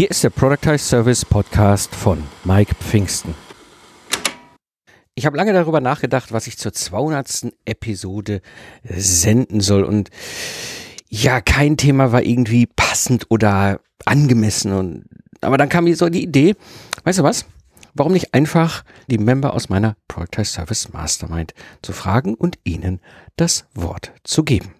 Hier ist der Productize Service Podcast von Mike Pfingsten. Ich habe lange darüber nachgedacht, was ich zur 200. Episode senden soll und ja, kein Thema war irgendwie passend oder angemessen und aber dann kam mir so die Idee, weißt du was? Warum nicht einfach die Member aus meiner Productize Service Mastermind zu fragen und ihnen das Wort zu geben?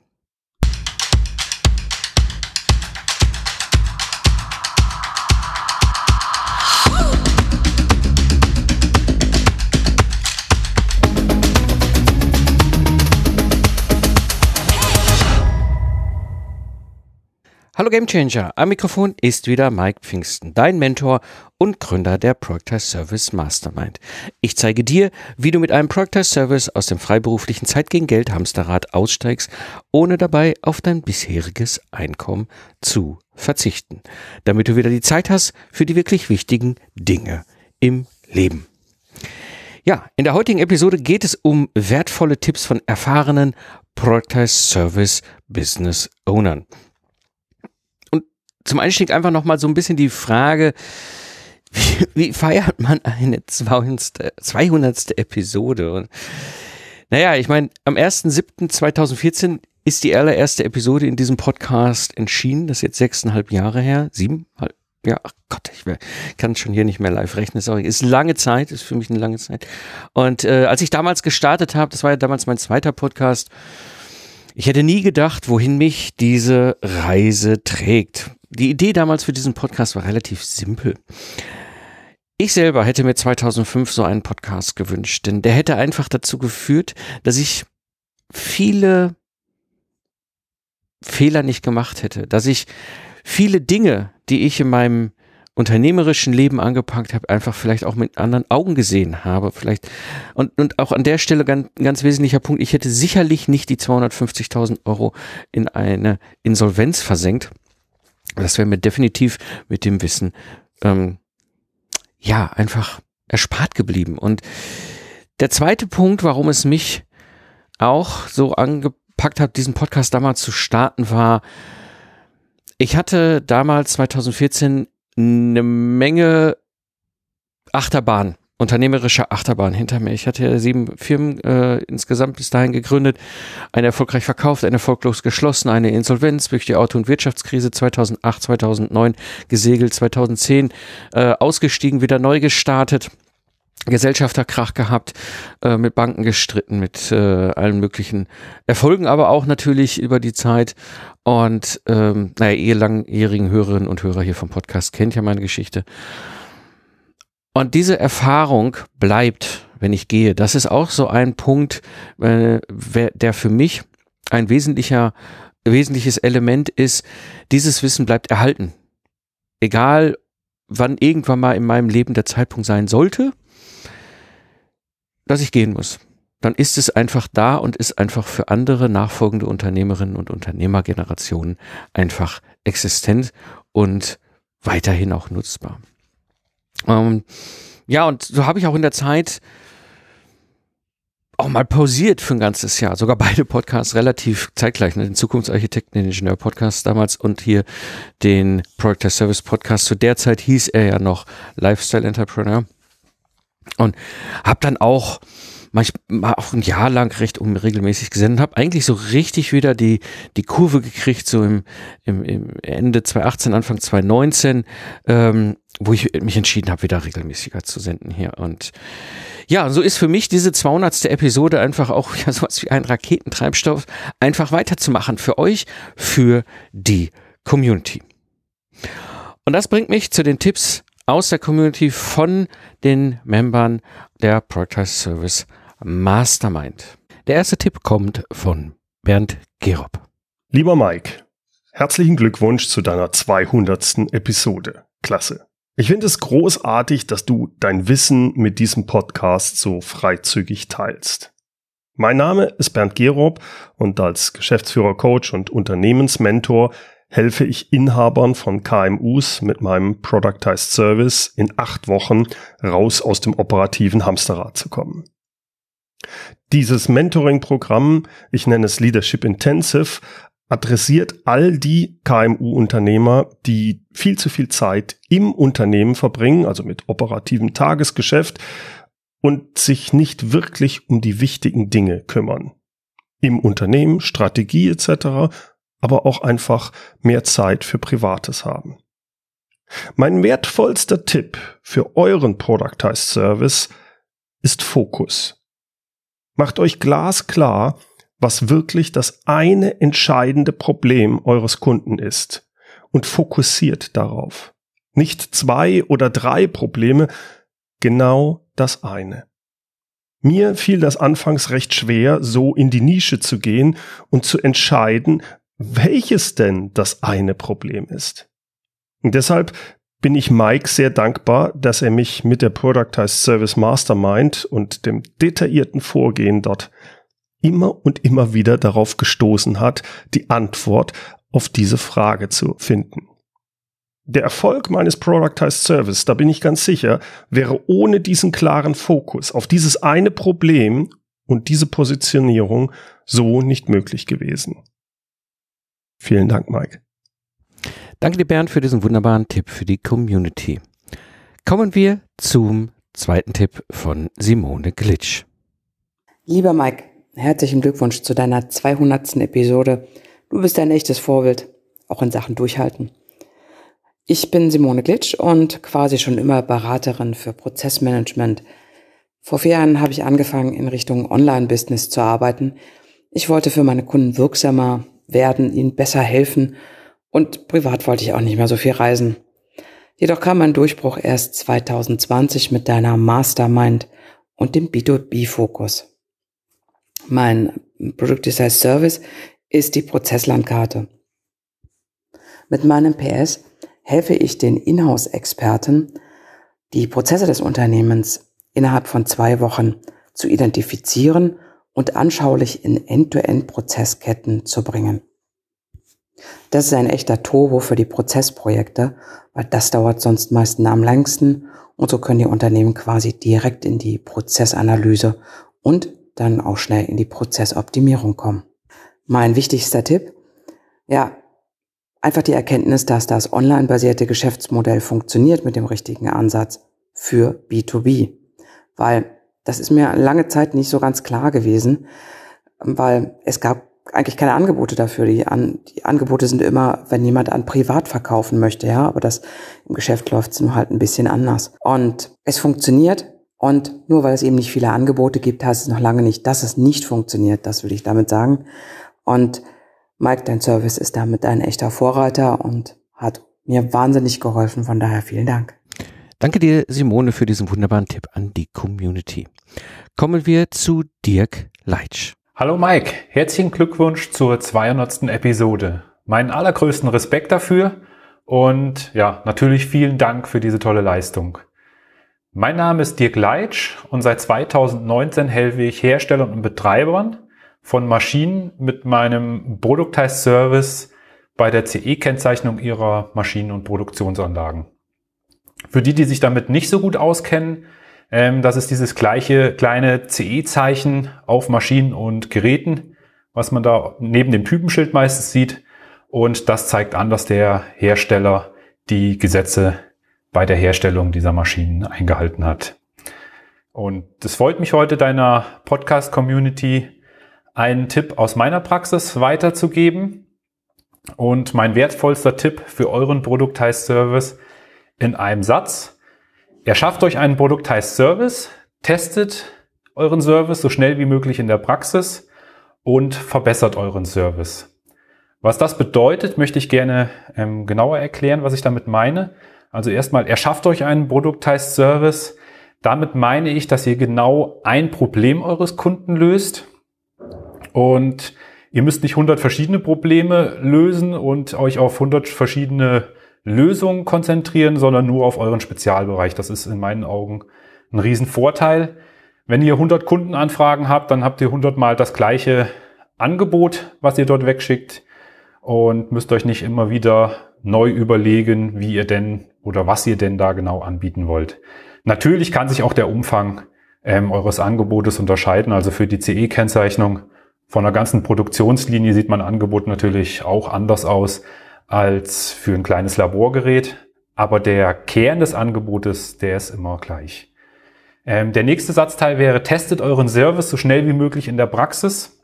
Hallo Gamechanger, am Mikrofon ist wieder Mike Pfingsten, dein Mentor und Gründer der Projectile Service Mastermind. Ich zeige dir, wie du mit einem Projectile Service aus dem freiberuflichen Zeit gegen Geld Hamsterrad aussteigst, ohne dabei auf dein bisheriges Einkommen zu verzichten, damit du wieder die Zeit hast für die wirklich wichtigen Dinge im Leben. Ja, in der heutigen Episode geht es um wertvolle Tipps von erfahrenen Projectile Service Business Ownern zum Einstieg einfach nochmal so ein bisschen die Frage, wie, wie feiert man eine 200. 200. Episode? Und, naja, ich meine, am 1.7.2014 ist die allererste Episode in diesem Podcast entschieden. Das ist jetzt sechseinhalb Jahre her. Sieben? Ja, ach Gott, ich kann schon hier nicht mehr live rechnen. Sorry, ist lange Zeit, ist für mich eine lange Zeit. Und äh, als ich damals gestartet habe, das war ja damals mein zweiter Podcast, ich hätte nie gedacht, wohin mich diese Reise trägt. Die Idee damals für diesen Podcast war relativ simpel. Ich selber hätte mir 2005 so einen Podcast gewünscht, denn der hätte einfach dazu geführt, dass ich viele Fehler nicht gemacht hätte, dass ich viele Dinge, die ich in meinem unternehmerischen Leben angepackt habe, einfach vielleicht auch mit anderen Augen gesehen habe. Vielleicht und, und auch an der Stelle ganz, ganz wesentlicher Punkt, ich hätte sicherlich nicht die 250.000 Euro in eine Insolvenz versenkt. Das wäre mir definitiv mit dem Wissen ähm, ja einfach erspart geblieben. Und der zweite Punkt, warum es mich auch so angepackt hat, diesen Podcast damals zu starten, war, ich hatte damals 2014 eine Menge Achterbahn, unternehmerische Achterbahn hinter mir. Ich hatte ja sieben Firmen äh, insgesamt bis dahin gegründet, eine erfolgreich verkauft, eine erfolglos geschlossen, eine Insolvenz durch die Auto- und Wirtschaftskrise 2008, 2009 gesegelt, 2010 äh, ausgestiegen, wieder neu gestartet. Gesellschafterkrach gehabt, äh, mit Banken gestritten, mit äh, allen möglichen Erfolgen, aber auch natürlich über die Zeit. Und ähm, naja, ihr langjährigen Hörerinnen und Hörer hier vom Podcast kennt ja meine Geschichte. Und diese Erfahrung bleibt, wenn ich gehe. Das ist auch so ein Punkt, äh, der für mich ein wesentlicher, wesentliches Element ist. Dieses Wissen bleibt erhalten. Egal, wann irgendwann mal in meinem Leben der Zeitpunkt sein sollte dass ich gehen muss. Dann ist es einfach da und ist einfach für andere nachfolgende Unternehmerinnen und Unternehmergenerationen einfach existent und weiterhin auch nutzbar. Ähm, ja, und so habe ich auch in der Zeit auch mal pausiert für ein ganzes Jahr. Sogar beide Podcasts relativ zeitgleich. Ne? Den Zukunftsarchitekten, den Ingenieur-Podcast damals und hier den Project Service Podcast. Zu der Zeit hieß er ja noch Lifestyle Entrepreneur. Und habe dann auch manchmal auch ein Jahr lang recht unregelmäßig gesendet, habe eigentlich so richtig wieder die, die Kurve gekriegt, so im, im, im Ende 2018, Anfang 2019, ähm, wo ich mich entschieden habe, wieder regelmäßiger zu senden hier. Und ja, so ist für mich diese 200. Episode einfach auch ja, sowas wie ein Raketentreibstoff, einfach weiterzumachen für euch, für die Community. Und das bringt mich zu den Tipps aus der Community von den Membern der Productize Service Mastermind. Der erste Tipp kommt von Bernd Gerob. Lieber Mike, herzlichen Glückwunsch zu deiner 200. Episode. Klasse. Ich finde es großartig, dass du dein Wissen mit diesem Podcast so freizügig teilst. Mein Name ist Bernd Gerob und als Geschäftsführer, Coach und Unternehmensmentor helfe ich Inhabern von KMUs mit meinem Productized Service in acht Wochen raus aus dem operativen Hamsterrad zu kommen. Dieses Mentoring-Programm, ich nenne es Leadership Intensive, adressiert all die KMU-Unternehmer, die viel zu viel Zeit im Unternehmen verbringen, also mit operativem Tagesgeschäft und sich nicht wirklich um die wichtigen Dinge kümmern. Im Unternehmen, Strategie etc., aber auch einfach mehr Zeit für Privates haben. Mein wertvollster Tipp für euren Productized Service ist Fokus. Macht euch glasklar, was wirklich das eine entscheidende Problem eures Kunden ist und fokussiert darauf. Nicht zwei oder drei Probleme, genau das eine. Mir fiel das anfangs recht schwer, so in die Nische zu gehen und zu entscheiden, welches denn das eine Problem ist. Und deshalb bin ich Mike sehr dankbar, dass er mich mit der Productized Service Mastermind und dem detaillierten Vorgehen dort immer und immer wieder darauf gestoßen hat, die Antwort auf diese Frage zu finden. Der Erfolg meines Productized Service, da bin ich ganz sicher, wäre ohne diesen klaren Fokus auf dieses eine Problem und diese Positionierung so nicht möglich gewesen. Vielen Dank, Mike. Danke dir, Bernd, für diesen wunderbaren Tipp für die Community. Kommen wir zum zweiten Tipp von Simone Glitsch. Lieber Mike, herzlichen Glückwunsch zu deiner 200. Episode. Du bist ein echtes Vorbild, auch in Sachen Durchhalten. Ich bin Simone Glitsch und quasi schon immer Beraterin für Prozessmanagement. Vor vier Jahren habe ich angefangen, in Richtung Online-Business zu arbeiten. Ich wollte für meine Kunden wirksamer werden, ihnen besser helfen und privat wollte ich auch nicht mehr so viel reisen. Jedoch kam mein Durchbruch erst 2020 mit deiner Mastermind und dem B2B-Fokus. Mein Product Design Service ist die Prozesslandkarte. Mit meinem PS helfe ich den Inhouse-Experten, die Prozesse des Unternehmens innerhalb von zwei Wochen zu identifizieren und anschaulich in End-to-End-Prozessketten zu bringen. Das ist ein echter Turbo für die Prozessprojekte, weil das dauert sonst meist am längsten und so können die Unternehmen quasi direkt in die Prozessanalyse und dann auch schnell in die Prozessoptimierung kommen. Mein wichtigster Tipp, ja, einfach die Erkenntnis, dass das online-basierte Geschäftsmodell funktioniert mit dem richtigen Ansatz für B2B. Weil das ist mir lange Zeit nicht so ganz klar gewesen, weil es gab eigentlich keine Angebote dafür. Die, an, die Angebote sind immer, wenn jemand an privat verkaufen möchte, ja, aber das im Geschäft läuft es nur halt ein bisschen anders. Und es funktioniert, und nur weil es eben nicht viele Angebote gibt, heißt es noch lange nicht, dass es nicht funktioniert. Das will ich damit sagen. Und Mike, dein Service ist damit ein echter Vorreiter und hat mir wahnsinnig geholfen. Von daher vielen Dank. Danke dir, Simone, für diesen wunderbaren Tipp an die Community. Kommen wir zu Dirk Leitsch. Hallo Mike, herzlichen Glückwunsch zur 200. Episode. Meinen allergrößten Respekt dafür und ja, natürlich vielen Dank für diese tolle Leistung. Mein Name ist Dirk Leitsch und seit 2019 helfe ich Herstellern und Betreibern von Maschinen mit meinem Productized Service bei der CE-Kennzeichnung ihrer Maschinen und Produktionsanlagen. Für die, die sich damit nicht so gut auskennen, ähm, das ist dieses gleiche kleine CE-Zeichen auf Maschinen und Geräten, was man da neben dem Typenschild meistens sieht. Und das zeigt an, dass der Hersteller die Gesetze bei der Herstellung dieser Maschinen eingehalten hat. Und es freut mich heute deiner Podcast-Community einen Tipp aus meiner Praxis weiterzugeben. Und mein wertvollster Tipp für euren Produkt heißt Service in einem Satz. Erschafft euch einen Produkt heißt Service, testet euren Service so schnell wie möglich in der Praxis und verbessert euren Service. Was das bedeutet, möchte ich gerne ähm, genauer erklären, was ich damit meine. Also erstmal, erschafft euch einen Produkt heißt Service. Damit meine ich, dass ihr genau ein Problem eures Kunden löst und ihr müsst nicht 100 verschiedene Probleme lösen und euch auf 100 verschiedene Lösungen konzentrieren, sondern nur auf euren Spezialbereich. Das ist in meinen Augen ein Riesenvorteil. Wenn ihr 100 Kundenanfragen habt, dann habt ihr 100 mal das gleiche Angebot, was ihr dort wegschickt und müsst euch nicht immer wieder neu überlegen, wie ihr denn oder was ihr denn da genau anbieten wollt. Natürlich kann sich auch der Umfang ähm, eures Angebotes unterscheiden. Also für die CE-Kennzeichnung Von der ganzen Produktionslinie sieht mein Angebot natürlich auch anders aus als für ein kleines Laborgerät. Aber der Kern des Angebotes, der ist immer gleich. Ähm, der nächste Satzteil wäre, testet euren Service so schnell wie möglich in der Praxis.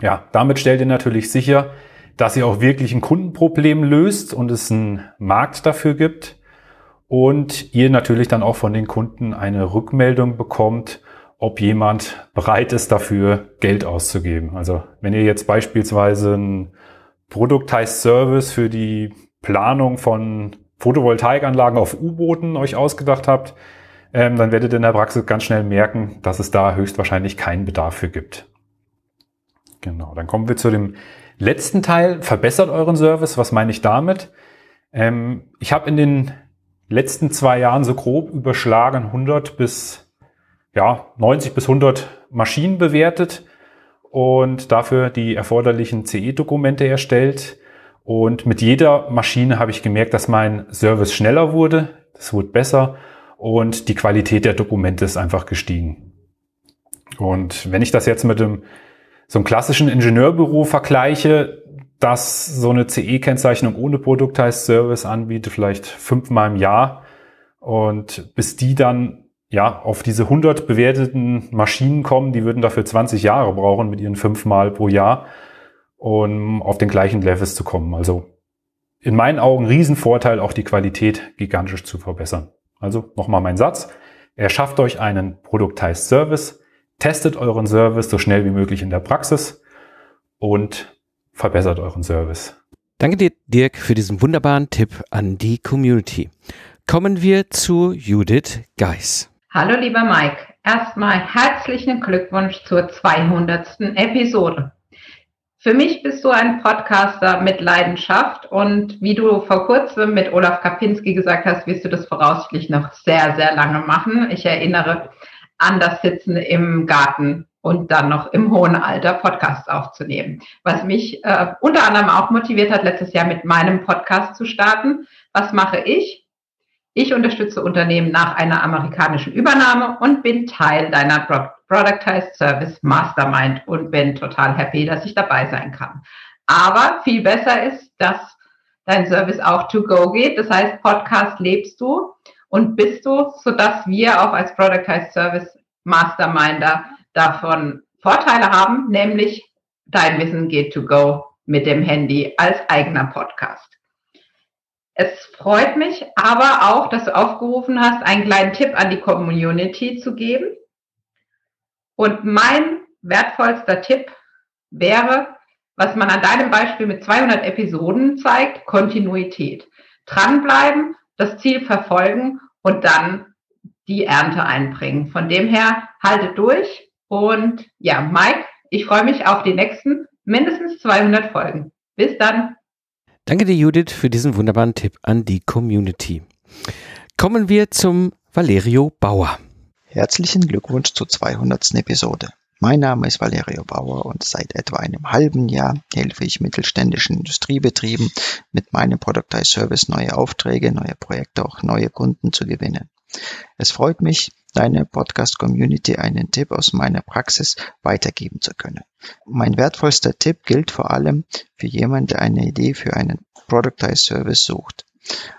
Ja, damit stellt ihr natürlich sicher, dass ihr auch wirklich ein Kundenproblem löst und es einen Markt dafür gibt und ihr natürlich dann auch von den Kunden eine Rückmeldung bekommt, ob jemand bereit ist, dafür Geld auszugeben. Also wenn ihr jetzt beispielsweise ein Produkt heißt Service für die Planung von Photovoltaikanlagen auf U-Booten euch ausgedacht habt, ähm, dann werdet ihr in der Praxis ganz schnell merken, dass es da höchstwahrscheinlich keinen Bedarf für gibt. Genau, dann kommen wir zu dem letzten Teil. Verbessert euren Service. Was meine ich damit? Ähm, ich habe in den letzten zwei Jahren so grob überschlagen 100 bis ja, 90 bis 100 Maschinen bewertet und dafür die erforderlichen CE-Dokumente erstellt. Und mit jeder Maschine habe ich gemerkt, dass mein Service schneller wurde, es wurde besser und die Qualität der Dokumente ist einfach gestiegen. Und wenn ich das jetzt mit dem, so einem klassischen Ingenieurbüro vergleiche, das so eine CE-Kennzeichnung ohne Produkt heißt Service anbietet, vielleicht fünfmal im Jahr und bis die dann ja, auf diese 100 bewerteten Maschinen kommen, die würden dafür 20 Jahre brauchen mit ihren fünfmal pro Jahr, um auf den gleichen Levels zu kommen. Also in meinen Augen Riesenvorteil, auch die Qualität gigantisch zu verbessern. Also nochmal mein Satz. Erschafft euch einen Produktized Service, testet euren Service so schnell wie möglich in der Praxis und verbessert euren Service. Danke dir, Dirk, für diesen wunderbaren Tipp an die Community. Kommen wir zu Judith Geis. Hallo lieber Mike, erstmal herzlichen Glückwunsch zur 200. Episode. Für mich bist du ein Podcaster mit Leidenschaft und wie du vor kurzem mit Olaf Kapinski gesagt hast, wirst du das voraussichtlich noch sehr, sehr lange machen. Ich erinnere an das Sitzen im Garten und dann noch im hohen Alter Podcasts aufzunehmen. Was mich äh, unter anderem auch motiviert hat, letztes Jahr mit meinem Podcast zu starten. Was mache ich? Ich unterstütze Unternehmen nach einer amerikanischen Übernahme und bin Teil deiner Productized Service Mastermind und bin total happy, dass ich dabei sein kann. Aber viel besser ist, dass dein Service auch to go geht. Das heißt, Podcast lebst du und bist du, sodass wir auch als Productized Service Masterminder davon Vorteile haben, nämlich dein Wissen geht to go mit dem Handy als eigener Podcast. Es freut mich aber auch, dass du aufgerufen hast, einen kleinen Tipp an die Community zu geben. Und mein wertvollster Tipp wäre, was man an deinem Beispiel mit 200 Episoden zeigt, Kontinuität. Dranbleiben, das Ziel verfolgen und dann die Ernte einbringen. Von dem her, halte durch. Und ja, Mike, ich freue mich auf die nächsten mindestens 200 Folgen. Bis dann. Danke dir, Judith, für diesen wunderbaren Tipp an die Community. Kommen wir zum Valerio Bauer. Herzlichen Glückwunsch zur 200. Episode. Mein Name ist Valerio Bauer und seit etwa einem halben Jahr helfe ich mittelständischen Industriebetrieben mit meinem Product Service neue Aufträge, neue Projekte, auch neue Kunden zu gewinnen. Es freut mich, deine Podcast-Community einen Tipp aus meiner Praxis weitergeben zu können. Mein wertvollster Tipp gilt vor allem für jemanden, der eine Idee für einen Productized Service sucht.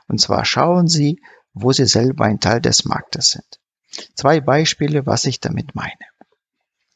Und zwar schauen Sie, wo Sie selber ein Teil des Marktes sind. Zwei Beispiele, was ich damit meine.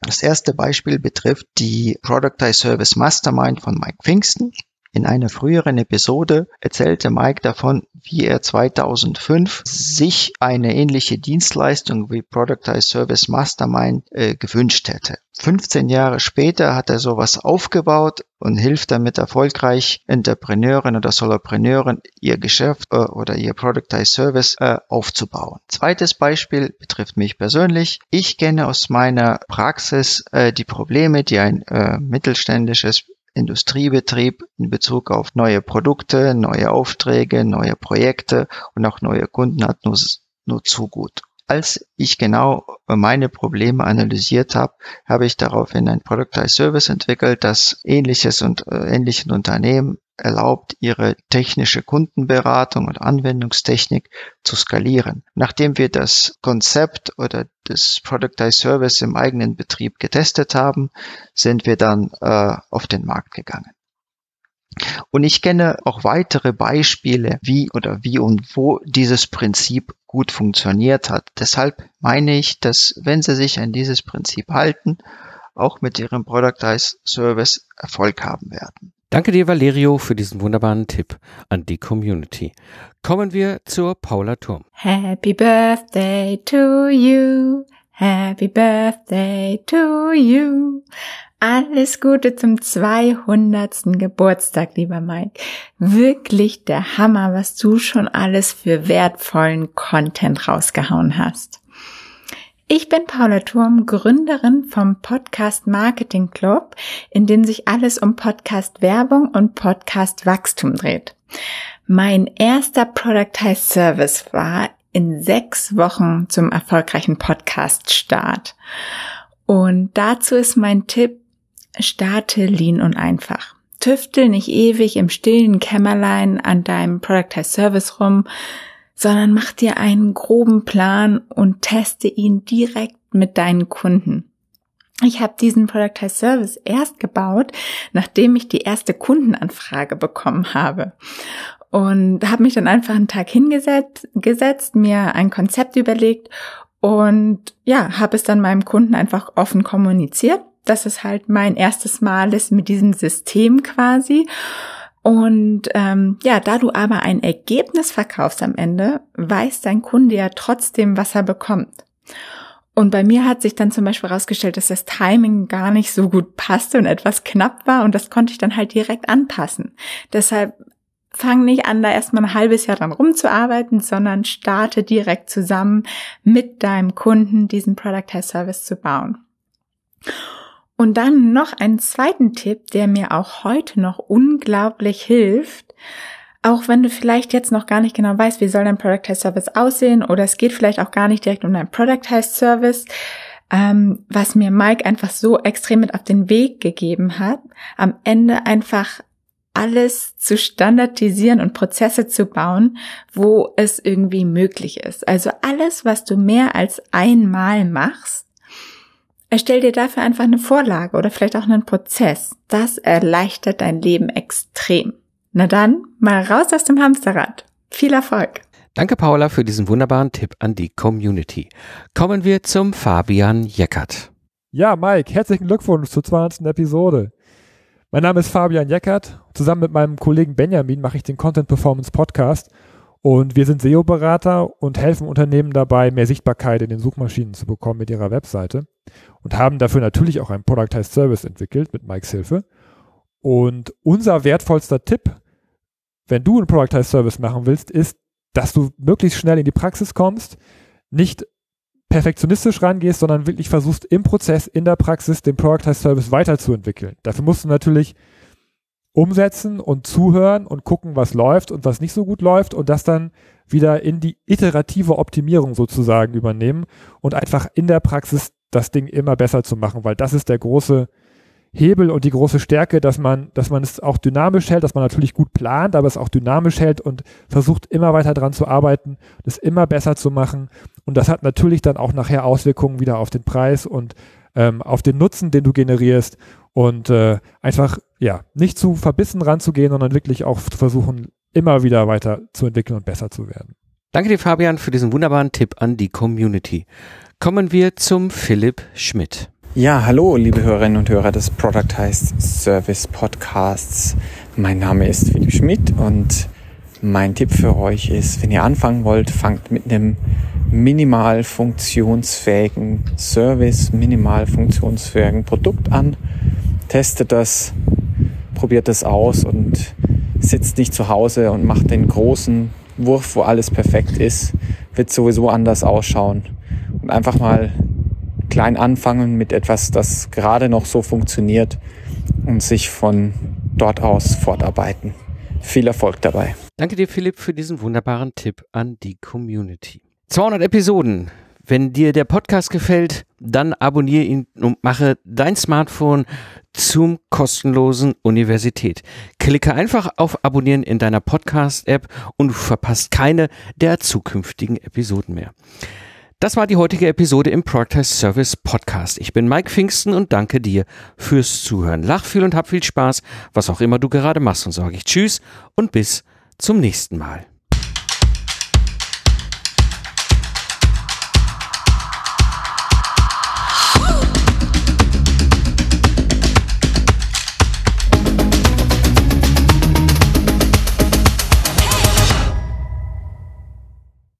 Das erste Beispiel betrifft die Productized Service Mastermind von Mike Pfingsten. In einer früheren Episode erzählte Mike davon, wie er 2005 sich eine ähnliche Dienstleistung wie Productized Service Mastermind äh, gewünscht hätte. 15 Jahre später hat er sowas aufgebaut und hilft damit erfolgreich Entrepreneuren oder Solopreneuren ihr Geschäft äh, oder ihr Productized Service äh, aufzubauen. Zweites Beispiel betrifft mich persönlich. Ich kenne aus meiner Praxis äh, die Probleme, die ein äh, mittelständisches Industriebetrieb in Bezug auf neue Produkte, neue Aufträge, neue Projekte und auch neue Kunden hat nur, nur zu gut. Als ich genau meine Probleme analysiert habe, habe ich daraufhin ein Product as Service entwickelt, das ähnliches und äh, ähnlichen Unternehmen erlaubt, ihre technische Kundenberatung und Anwendungstechnik zu skalieren. Nachdem wir das Konzept oder das Productized Service im eigenen Betrieb getestet haben, sind wir dann äh, auf den Markt gegangen. Und ich kenne auch weitere Beispiele, wie oder wie und wo dieses Prinzip gut funktioniert hat. Deshalb meine ich, dass wenn Sie sich an dieses Prinzip halten, auch mit Ihrem Productized Service Erfolg haben werden. Danke dir, Valerio, für diesen wunderbaren Tipp an die Community. Kommen wir zur Paula Turm. Happy Birthday to you. Happy Birthday to you. Alles Gute zum 200. Geburtstag, lieber Mike. Wirklich der Hammer, was du schon alles für wertvollen Content rausgehauen hast. Ich bin Paula Turm, Gründerin vom Podcast Marketing Club, in dem sich alles um Podcast Werbung und Podcast Wachstum dreht. Mein erster Productized Service war in sechs Wochen zum erfolgreichen Podcast Start. Und dazu ist mein Tipp, Starte lean und einfach. Tüftel nicht ewig im stillen Kämmerlein an deinem Productized Service rum, sondern mach dir einen groben Plan und teste ihn direkt mit deinen Kunden. Ich habe diesen Productized Service erst gebaut, nachdem ich die erste Kundenanfrage bekommen habe. Und habe mich dann einfach einen Tag hingesetzt, gesetzt, mir ein Konzept überlegt und ja, habe es dann meinem Kunden einfach offen kommuniziert dass es halt mein erstes Mal ist mit diesem System quasi. Und ähm, ja, da du aber ein Ergebnis verkaufst am Ende, weiß dein Kunde ja trotzdem, was er bekommt. Und bei mir hat sich dann zum Beispiel herausgestellt, dass das Timing gar nicht so gut passte und etwas knapp war und das konnte ich dann halt direkt anpassen. Deshalb fang nicht an, da erstmal ein halbes Jahr dran rumzuarbeiten, sondern starte direkt zusammen mit deinem Kunden diesen Product Test Service zu bauen. Und dann noch einen zweiten Tipp, der mir auch heute noch unglaublich hilft. Auch wenn du vielleicht jetzt noch gar nicht genau weißt, wie soll dein Productized Service aussehen oder es geht vielleicht auch gar nicht direkt um dein Productized Service, ähm, was mir Mike einfach so extrem mit auf den Weg gegeben hat, am Ende einfach alles zu standardisieren und Prozesse zu bauen, wo es irgendwie möglich ist. Also alles, was du mehr als einmal machst, Erstell dir dafür einfach eine Vorlage oder vielleicht auch einen Prozess. Das erleichtert dein Leben extrem. Na dann, mal raus aus dem Hamsterrad. Viel Erfolg! Danke, Paula, für diesen wunderbaren Tipp an die Community. Kommen wir zum Fabian Jeckert. Ja, Mike, herzlichen Glückwunsch zur 200. Episode. Mein Name ist Fabian Jeckert. Zusammen mit meinem Kollegen Benjamin mache ich den Content Performance Podcast und wir sind SEO-Berater und helfen Unternehmen dabei, mehr Sichtbarkeit in den Suchmaschinen zu bekommen mit ihrer Webseite und haben dafür natürlich auch ein Productized Service entwickelt mit Mikes Hilfe. Und unser wertvollster Tipp, wenn du einen Productized Service machen willst, ist, dass du möglichst schnell in die Praxis kommst, nicht perfektionistisch rangehst, sondern wirklich versuchst im Prozess, in der Praxis den Productized Service weiterzuentwickeln. Dafür musst du natürlich umsetzen und zuhören und gucken, was läuft und was nicht so gut läuft und das dann wieder in die iterative Optimierung sozusagen übernehmen und einfach in der Praxis das Ding immer besser zu machen, weil das ist der große Hebel und die große Stärke, dass man, dass man es auch dynamisch hält, dass man natürlich gut plant, aber es auch dynamisch hält und versucht immer weiter dran zu arbeiten, es immer besser zu machen. Und das hat natürlich dann auch nachher Auswirkungen wieder auf den Preis und ähm, auf den Nutzen, den du generierst und äh, einfach ja nicht zu verbissen ranzugehen, sondern wirklich auch zu versuchen, immer wieder weiter zu entwickeln und besser zu werden. Danke dir, Fabian, für diesen wunderbaren Tipp an die Community. Kommen wir zum Philipp Schmidt. Ja, hallo, liebe Hörerinnen und Hörer des Productized Service Podcasts. Mein Name ist Philipp Schmidt und mein Tipp für euch ist, wenn ihr anfangen wollt, fangt mit einem minimal funktionsfähigen Service, minimal funktionsfähigen Produkt an, testet das, probiert es aus und sitzt nicht zu Hause und macht den großen Wurf, wo alles perfekt ist, wird sowieso anders ausschauen. Und einfach mal klein anfangen mit etwas, das gerade noch so funktioniert und sich von dort aus fortarbeiten. Viel Erfolg dabei. Danke dir, Philipp, für diesen wunderbaren Tipp an die Community. 200 Episoden. Wenn dir der Podcast gefällt, dann abonniere ihn und mache dein Smartphone zum kostenlosen Universität. Klicke einfach auf Abonnieren in deiner Podcast-App und du verpasst keine der zukünftigen Episoden mehr. Das war die heutige Episode im Productize Service Podcast. Ich bin Mike Pfingsten und danke dir fürs Zuhören. Lach viel und hab viel Spaß, was auch immer du gerade machst und sage ich Tschüss und bis zum nächsten Mal.